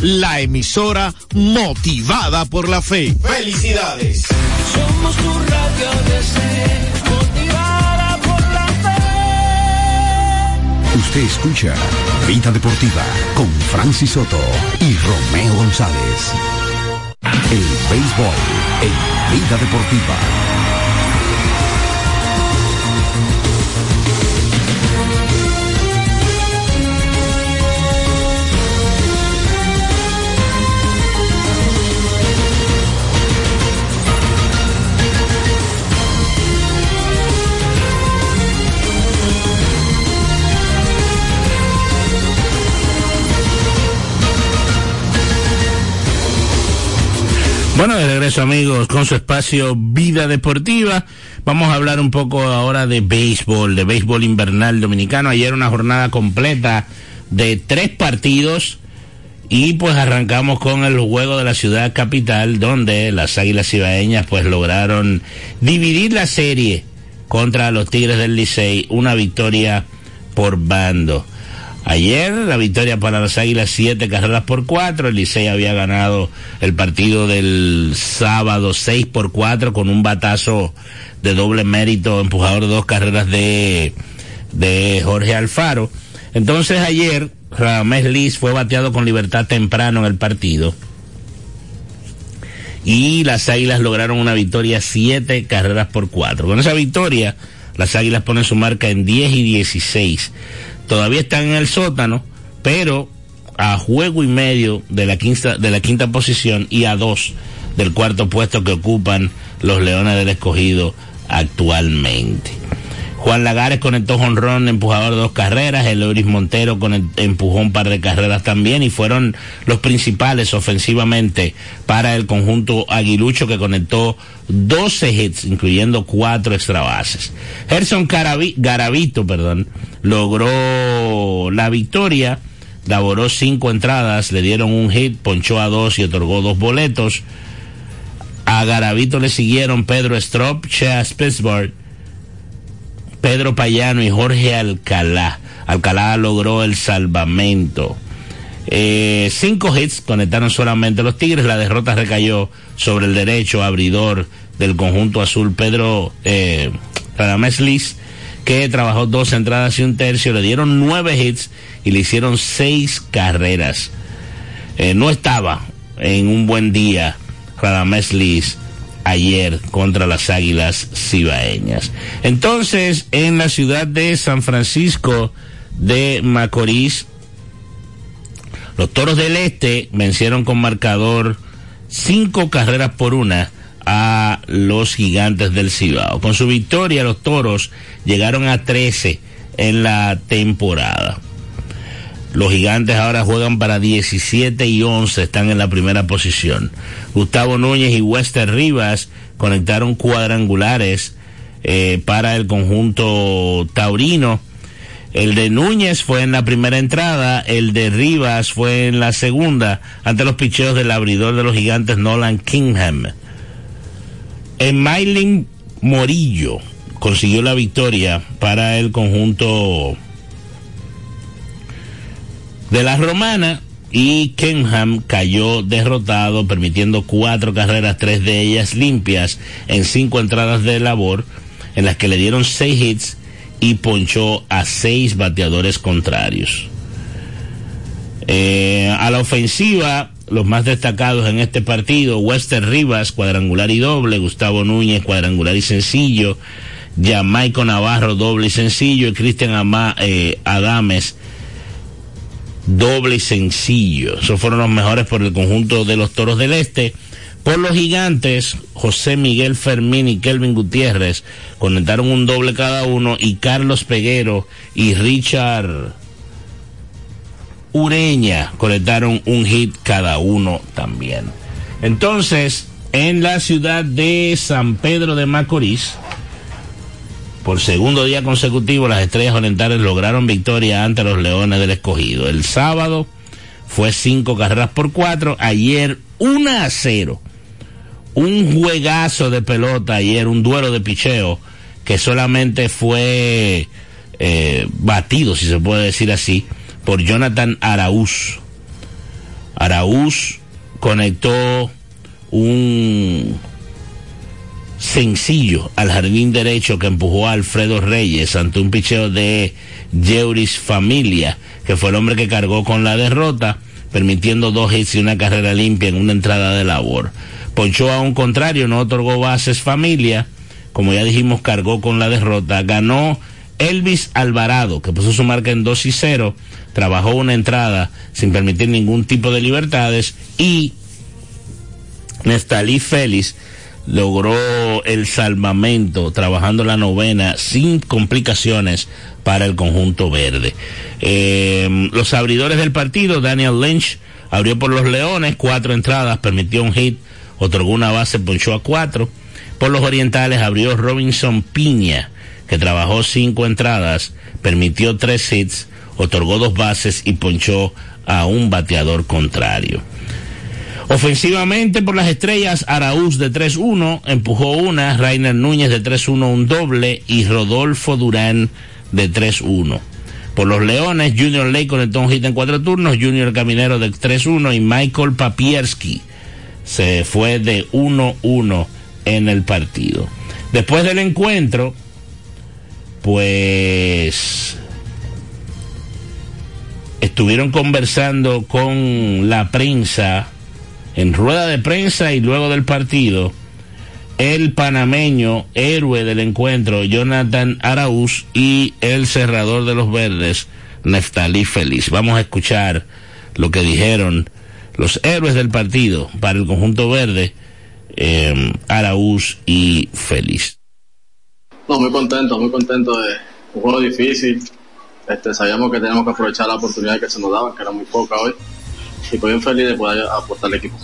la emisora motivada por la fe. ¡Felicidades! Somos tu radio ABC, motivada por la fe. Usted escucha Vida Deportiva con Francis Soto y Romeo González. El béisbol en Vida Deportiva. Bueno, de regreso amigos con su espacio Vida Deportiva. Vamos a hablar un poco ahora de béisbol, de béisbol invernal dominicano. Ayer una jornada completa de tres partidos y pues arrancamos con el juego de la ciudad capital donde las Águilas Ibaeñas pues lograron dividir la serie contra los Tigres del Licey, una victoria por bando. Ayer la victoria para las Águilas, siete carreras por cuatro. El Licey había ganado el partido del sábado seis por cuatro con un batazo de doble mérito, empujador de dos carreras de, de Jorge Alfaro. Entonces ayer Ramés Liz fue bateado con libertad temprano en el partido. Y las Águilas lograron una victoria siete carreras por cuatro. Con esa victoria, las Águilas ponen su marca en 10 y 16 todavía están en el sótano, pero a juego y medio de la quinta, de la quinta posición y a dos del cuarto puesto que ocupan los Leones del Escogido actualmente. Juan Lagares conectó jonrón, empujador de dos carreras, el Euris Montero empujó un par de carreras también y fueron los principales ofensivamente para el conjunto aguilucho que conectó 12 hits, incluyendo cuatro extra bases. Gerson Garavito, perdón, logró la victoria, laboró cinco entradas, le dieron un hit, ponchó a dos y otorgó dos boletos. A Garavito le siguieron Pedro Strop, Chea Spitzberg, Pedro Payano y Jorge Alcalá. Alcalá logró el salvamento. Eh, cinco hits conectaron solamente los Tigres. La derrota recayó sobre el derecho abridor del conjunto azul, Pedro eh, Liz, que trabajó dos entradas y un tercio. Le dieron nueve hits y le hicieron seis carreras. Eh, no estaba en un buen día Radames Liz ayer contra las Águilas Cibaeñas. Entonces, en la ciudad de San Francisco de Macorís, los Toros del Este vencieron con marcador cinco carreras por una a los gigantes del Cibao. Con su victoria, los Toros llegaron a 13 en la temporada. Los gigantes ahora juegan para 17 y 11, están en la primera posición. Gustavo Núñez y Wester Rivas conectaron cuadrangulares eh, para el conjunto taurino. El de Núñez fue en la primera entrada, el de Rivas fue en la segunda, ante los picheos del abridor de los gigantes Nolan Kingham. En Mylin Morillo consiguió la victoria para el conjunto de la Romana y Kenham cayó derrotado, permitiendo cuatro carreras, tres de ellas limpias, en cinco entradas de labor, en las que le dieron seis hits y ponchó a seis bateadores contrarios. Eh, a la ofensiva, los más destacados en este partido, Wester Rivas, cuadrangular y doble, Gustavo Núñez, cuadrangular y sencillo, Jamaico Navarro, doble y sencillo, y Cristian eh, Adames, doble y sencillo. Esos fueron los mejores por el conjunto de los Toros del Este. Por los gigantes, José Miguel Fermín y Kelvin Gutiérrez conectaron un doble cada uno y Carlos Peguero y Richard Ureña conectaron un hit cada uno también. Entonces, en la ciudad de San Pedro de Macorís, por segundo día consecutivo, las Estrellas Orientales lograron victoria ante los Leones del Escogido. El sábado fue cinco carreras por cuatro. Ayer, una a cero. Un juegazo de pelota ayer, un duelo de picheo que solamente fue eh, batido, si se puede decir así, por Jonathan Araúz. Araúz conectó un sencillo al jardín derecho que empujó a Alfredo Reyes ante un picheo de Yeuris Familia, que fue el hombre que cargó con la derrota, permitiendo dos hits y una carrera limpia en una entrada de labor. Ponchó a un contrario, no otorgó bases Familia, como ya dijimos, cargó con la derrota. Ganó Elvis Alvarado, que puso su marca en 2 y 0, trabajó una entrada sin permitir ningún tipo de libertades y Nestalí Félix logró el salvamento trabajando la novena sin complicaciones para el conjunto verde. Eh, los abridores del partido, Daniel Lynch abrió por los Leones, cuatro entradas, permitió un hit, otorgó una base, ponchó a cuatro. Por los Orientales abrió Robinson Piña, que trabajó cinco entradas, permitió tres hits, otorgó dos bases y ponchó a un bateador contrario. Ofensivamente por las estrellas, Araúz de 3-1 empujó una, Rainer Núñez de 3-1 un doble y Rodolfo Durán de 3-1. Por los Leones, Junior Ley conectó un hit en cuatro turnos, Junior Caminero de 3-1 y Michael Papierski se fue de 1-1 en el partido. Después del encuentro, pues estuvieron conversando con la prensa en rueda de prensa y luego del partido el panameño héroe del encuentro Jonathan Araúz y el cerrador de los verdes Neftalí Feliz. Vamos a escuchar lo que dijeron los héroes del partido para el conjunto verde eh, Araúz y Feliz. No, muy contento, muy contento de un juego difícil. Este, sabíamos que teníamos que aprovechar la oportunidad que se nos daba, que era muy poca hoy. Y bien feliz de poder aportar al equipo.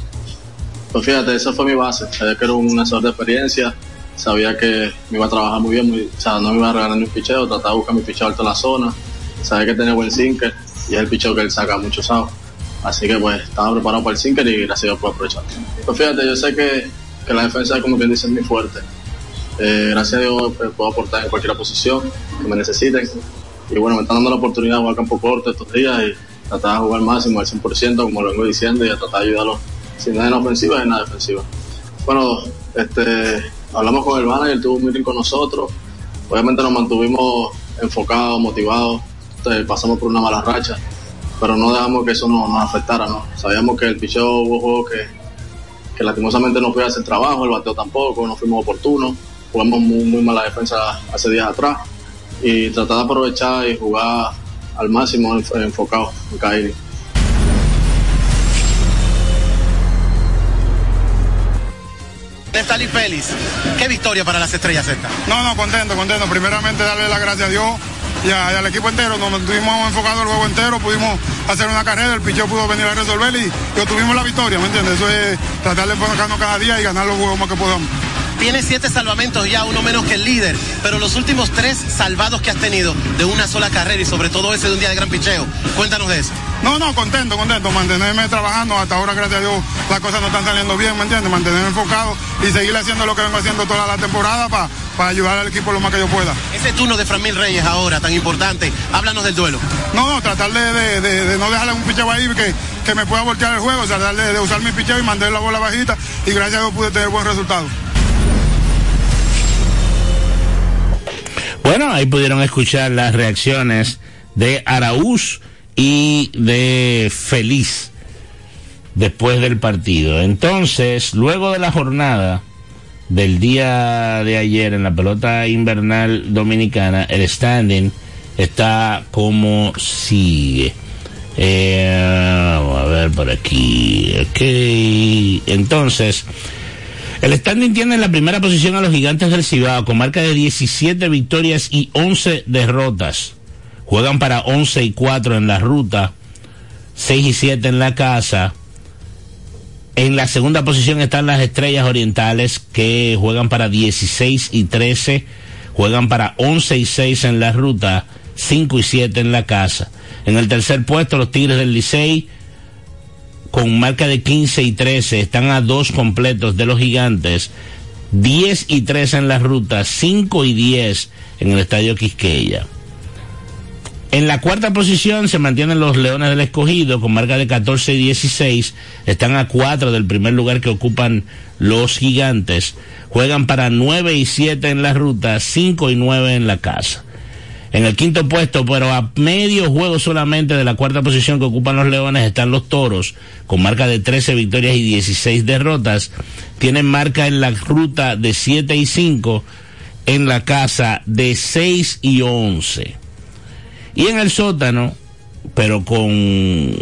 Pues fíjate, esa fue mi base. Sabía que era un asesor de experiencia. Sabía que me iba a trabajar muy bien, o sea, no me iba a regalar ni un picheo. Trataba de buscar mi picheo alto en la zona. Sabía que tenía buen sinker y es el picheo que él saca mucho sábado. Así que pues estaba preparado para el sinker y gracias a Dios pude aprovechar. Pues fíjate, yo sé que, que la defensa, como bien dicen, es muy fuerte. Eh, gracias a Dios pues, puedo aportar en cualquier posición que me necesiten. Y bueno, me están dando la oportunidad de jugar campo corto estos días y tratar de jugar máximo al 100%, como lo vengo diciendo, y a tratar de ayudarlos sin nada en ofensiva en nada defensiva. Bueno, este, hablamos con el manager, tuvo un meeting con nosotros. Obviamente nos mantuvimos enfocados, motivados, este, pasamos por una mala racha, pero no dejamos que eso nos, afectara, ¿no? Sabíamos que el picheo hubo juegos que, que lastimosamente no fue a hacer trabajo, el bateo tampoco, no fuimos oportunos, jugamos muy mala defensa hace días atrás y tratar de aprovechar y jugar al máximo enfocado en inning. Neftalí Félix, qué victoria para las estrellas esta. No, no, contento, contento. Primeramente darle las gracias a Dios y, a- y al equipo entero. Nos mantuvimos enfocados el juego entero, pudimos hacer una carrera, el picheo pudo venir a resolver y, y obtuvimos la victoria, ¿me entiendes? Eso es tratar de enfocarnos cada día y ganar los juegos más que podamos. Tiene siete salvamentos ya, uno menos que el líder, pero los últimos tres salvados que has tenido de una sola carrera y sobre todo ese de un día de gran picheo. Cuéntanos de eso. No, no, contento, contento. Mantenerme trabajando. Hasta ahora, gracias a Dios, las cosas no están saliendo bien, ¿me entiendes? Mantenerme enfocado y seguir haciendo lo que vengo haciendo toda la temporada para ayudar al equipo lo más que yo pueda. Ese turno de Framil Reyes ahora, tan importante, háblanos del duelo. No, no, tratar de, de- de- de no dejarle un picheo ahí que, que me pueda voltear el juego, tratar de, de usar mi picheo y mandar la bola bajita y gracias a Dios pude tener buen resultado. Bueno, ahí pudieron escuchar las reacciones de Araúz y de Feliz después del partido. Entonces, luego de la jornada del día de ayer en la pelota invernal dominicana, el standing está como sigue. Eh, vamos a ver por aquí. Ok. Entonces, el standing tiene en la primera posición a los gigantes del Cibao con marca de 17 victorias y 11 derrotas. Juegan para 11 y 4 en la ruta, 6 y 7 en la casa. En la segunda posición están las Estrellas Orientales que juegan para 16 y 13, juegan para 11 y 6 en la ruta, 5 y 7 en la casa. En el tercer puesto los Tigres del Licey con marca de 15 y 13, están a dos completos de los gigantes, 10 y 13 en la ruta, 5 y 10 en el estadio Quisqueya. En la cuarta posición se mantienen los Leones del Escogido con marca de 14 y 16. Están a 4 del primer lugar que ocupan los Gigantes. Juegan para 9 y 7 en la ruta, 5 y 9 en la casa. En el quinto puesto, pero a medio juego solamente de la cuarta posición que ocupan los Leones están los Toros, con marca de 13 victorias y 16 derrotas. Tienen marca en la ruta de 7 y 5, en la casa de 6 y 11. Y en el sótano, pero con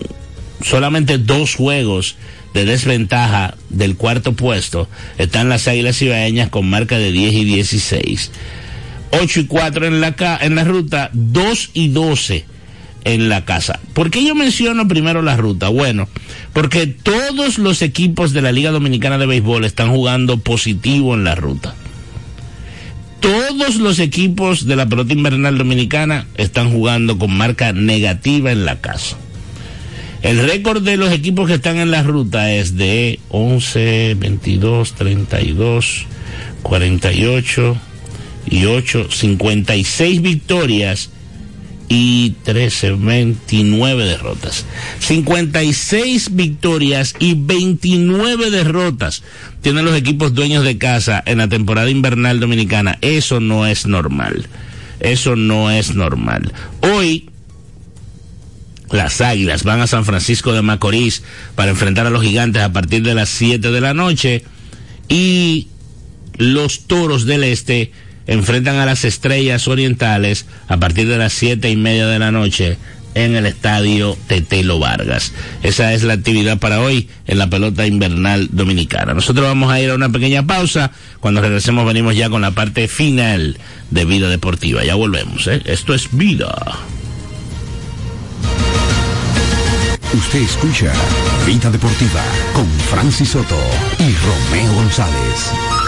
solamente dos juegos de desventaja del cuarto puesto, están las Águilas Ibaeñas con marca de 10 y 16. 8 y 4 en la, en la ruta, 2 y 12 en la casa. ¿Por qué yo menciono primero la ruta? Bueno, porque todos los equipos de la Liga Dominicana de Béisbol están jugando positivo en la ruta. Todos los equipos de la pelota invernal dominicana están jugando con marca negativa en la casa. El récord de los equipos que están en la ruta es de 11, 22, 32, 48 y 8, 56 victorias y 13, 29 derrotas. 56 victorias y 29 derrotas tienen los equipos dueños de casa en la temporada invernal dominicana. Eso no es normal. Eso no es normal. Hoy, las Águilas van a San Francisco de Macorís para enfrentar a los gigantes a partir de las 7 de la noche y los Toros del Este enfrentan a las Estrellas Orientales a partir de las siete y media de la noche en el estadio Tetelo Vargas. Esa es la actividad para hoy en la pelota invernal dominicana. Nosotros vamos a ir a una pequeña pausa. Cuando regresemos venimos ya con la parte final de Vida Deportiva. Ya volvemos. ¿eh? Esto es Vida. Usted escucha Vida Deportiva con Francis Soto y Romeo González.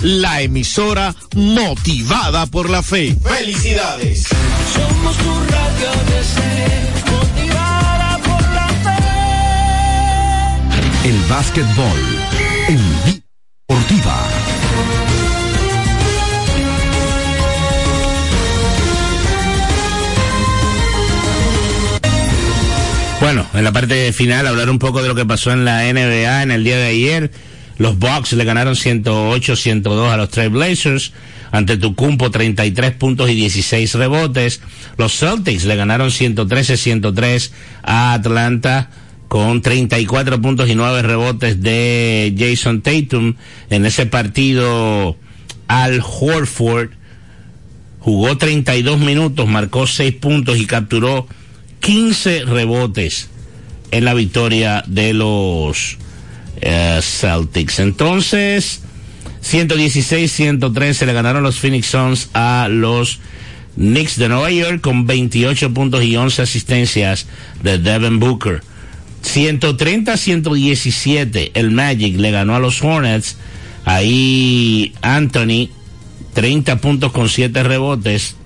la emisora motivada por la fe. ¡Felicidades! Somos tu radio DC, motivada por la fe. El básquetbol en Vida Deportiva. Bueno, en la parte final hablar un poco de lo que pasó en la NBA en el día de ayer. Los Bucks le ganaron 108-102 a los Trail Blazers. Ante Tucumpo 33 puntos y 16 rebotes. Los Celtics le ganaron 113-103 a Atlanta con 34 puntos y 9 rebotes de Jason Tatum. En ese partido, Al Horford jugó 32 minutos, marcó 6 puntos y capturó 15 rebotes en la victoria de los eh, Celtics. Entonces, 116-113 le ganaron los Phoenix Suns a los Knicks de Nueva York con 28 puntos y 11 asistencias de Devin Booker. 130-117 el Magic le ganó a los Hornets. Ahí Anthony 30 puntos con 7 rebotes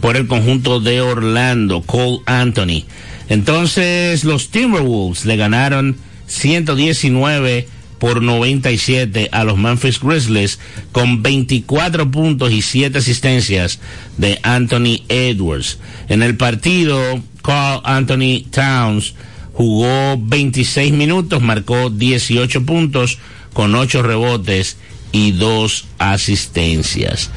por el conjunto de Orlando, Cole Anthony. Entonces los Timberwolves le ganaron 119 por 97 a los Memphis Grizzlies con 24 puntos y 7 asistencias de Anthony Edwards. En el partido, Carl Anthony Towns jugó 26 minutos, marcó 18 puntos con 8 rebotes y 2 asistencias.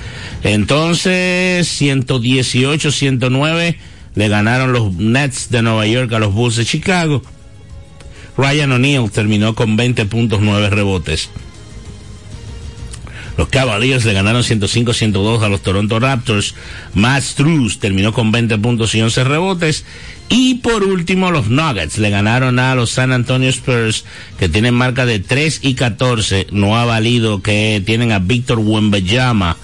Entonces, 118-109 le ganaron los Nets de Nueva York a los Bulls de Chicago. Ryan O'Neal terminó con 20 puntos, 9 rebotes. Los Cavaliers le ganaron 105-102 a los Toronto Raptors. Matt Struz terminó con 20 puntos y 11 rebotes. Y por último, los Nuggets le ganaron a los San Antonio Spurs, que tienen marca de 3 y 14. No ha valido que tienen a Víctor Wembanyama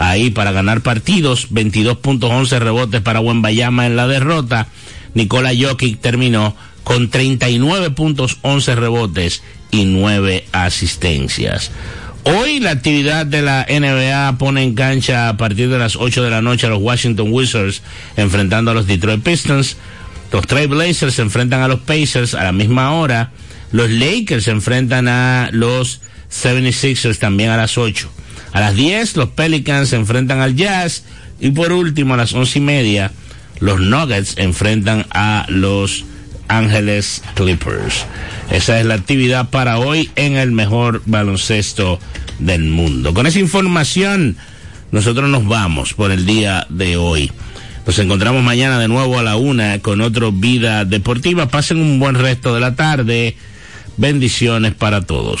ahí para ganar partidos. 22 puntos, 11 rebotes para Wembanyama en la derrota. Nikola Jokic terminó con 39 puntos, 11 rebotes y 9 asistencias. Hoy la actividad de la NBA pone en cancha a partir de las 8 de la noche a los Washington Wizards enfrentando a los Detroit Pistons. Los Trail Blazers se enfrentan a los Pacers a la misma hora. Los Lakers se enfrentan a los 76ers también a las 8. A las 10 los Pelicans se enfrentan al Jazz. Y por último a las once y media los Nuggets enfrentan a los Ángeles Clippers. Esa es la actividad para hoy en el mejor baloncesto del mundo. Con esa información, nosotros nos vamos por el día de hoy. Nos encontramos mañana de nuevo a la una con otro Vida Deportiva. Pasen un buen resto de la tarde. Bendiciones para todos.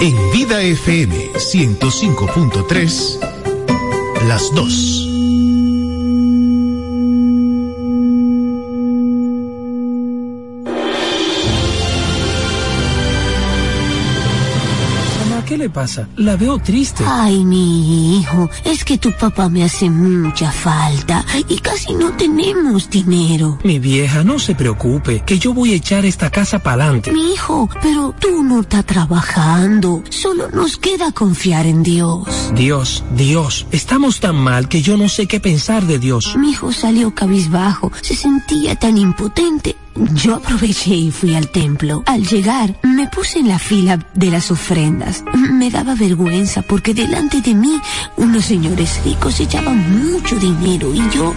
En Vida FM 105.3, las dos. Pasa? La veo triste. Ay, mi hijo, es que tu papá me hace mucha falta y casi no tenemos dinero. Mi vieja, no se preocupe, que yo voy a echar esta casa para adelante. Mi hijo, pero tú no estás trabajando. Solo nos queda confiar en Dios. Dios, Dios, estamos tan mal que yo no sé qué pensar de Dios. Mi hijo salió cabizbajo, se sentía tan impotente. Yo aproveché y fui al templo. Al llegar, me puse en la fila de las ofrendas. Me daba vergüenza porque delante de mí unos señores ricos echaban mucho dinero y yo,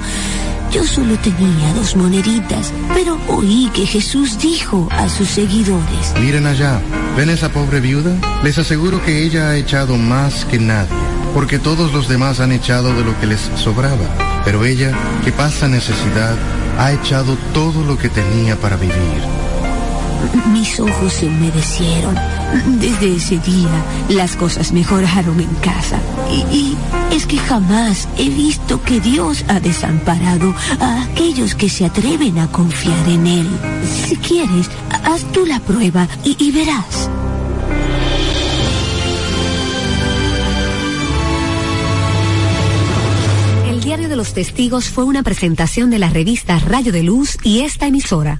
yo solo tenía dos moneditas. Pero oí que Jesús dijo a sus seguidores, Miren allá, ¿ven esa pobre viuda? Les aseguro que ella ha echado más que nadie, porque todos los demás han echado de lo que les sobraba. Pero ella, que pasa necesidad, ha echado todo lo que tenía para vivir. mis ojos se humedecieron. Desde ese día las cosas mejoraron en casa. Y, es que jamás he visto que Dios ha desamparado a aquellos que se atreven a confiar en Él. Si quieres, haz tú la prueba y verás. Los Testigos fue una presentación de la revista Rayo de Luz y esta emisora.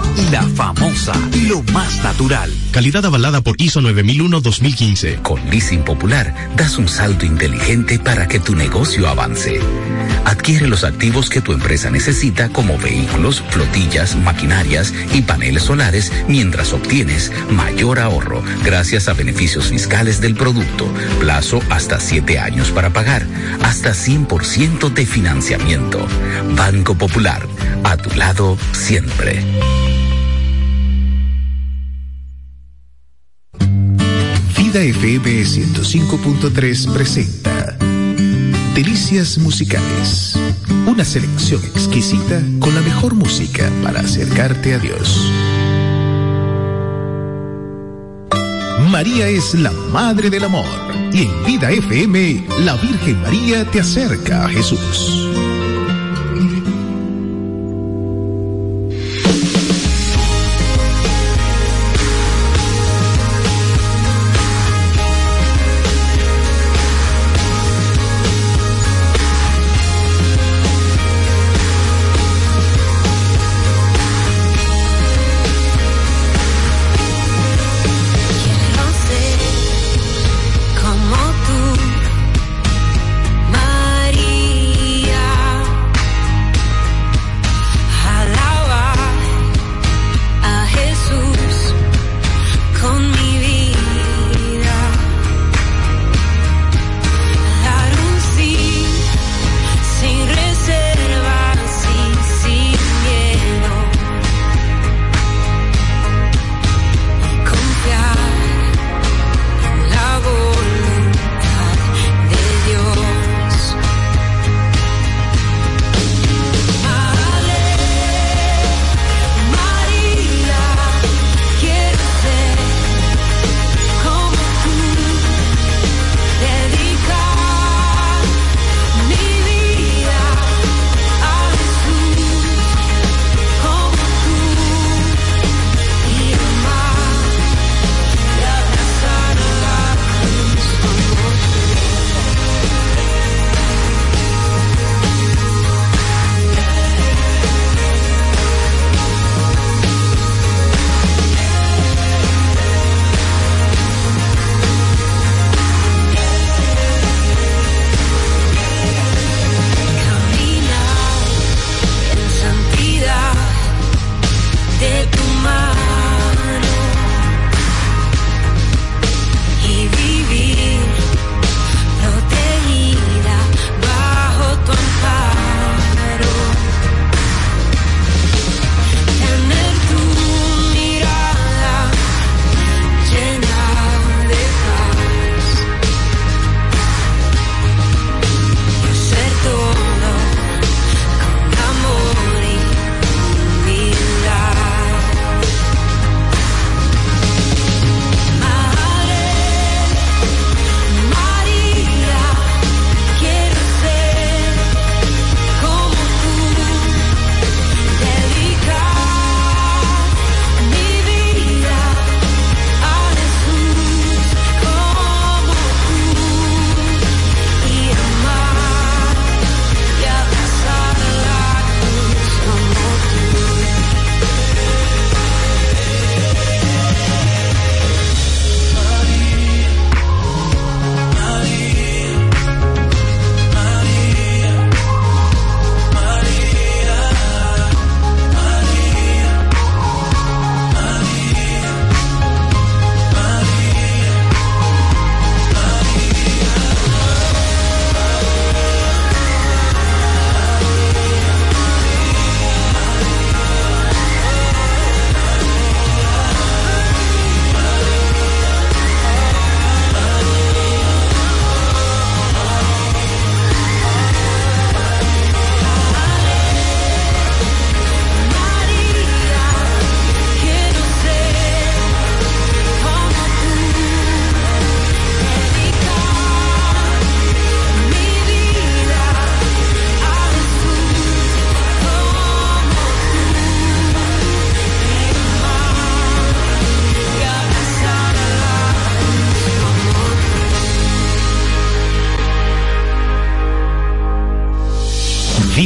La famosa, lo más natural. Calidad avalada por ISO 9001-2015. Con Leasing Popular das un salto inteligente para que tu negocio avance. Adquiere los activos que tu empresa necesita como vehículos, flotillas, maquinarias y paneles solares mientras obtienes mayor ahorro gracias a beneficios fiscales del producto. Plazo hasta 7 años para pagar. Hasta 100% de financiamiento. Banco Popular. A tu lado siempre. Vida FM 105.3 presenta Delicias Musicales. Una selección exquisita con la mejor música para acercarte a Dios. María es la Madre del Amor y en Vida FM la Virgen María te acerca a Jesús.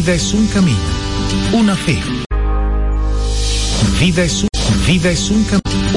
Vida es un camino, una fe. Vida es un, vida es un camino.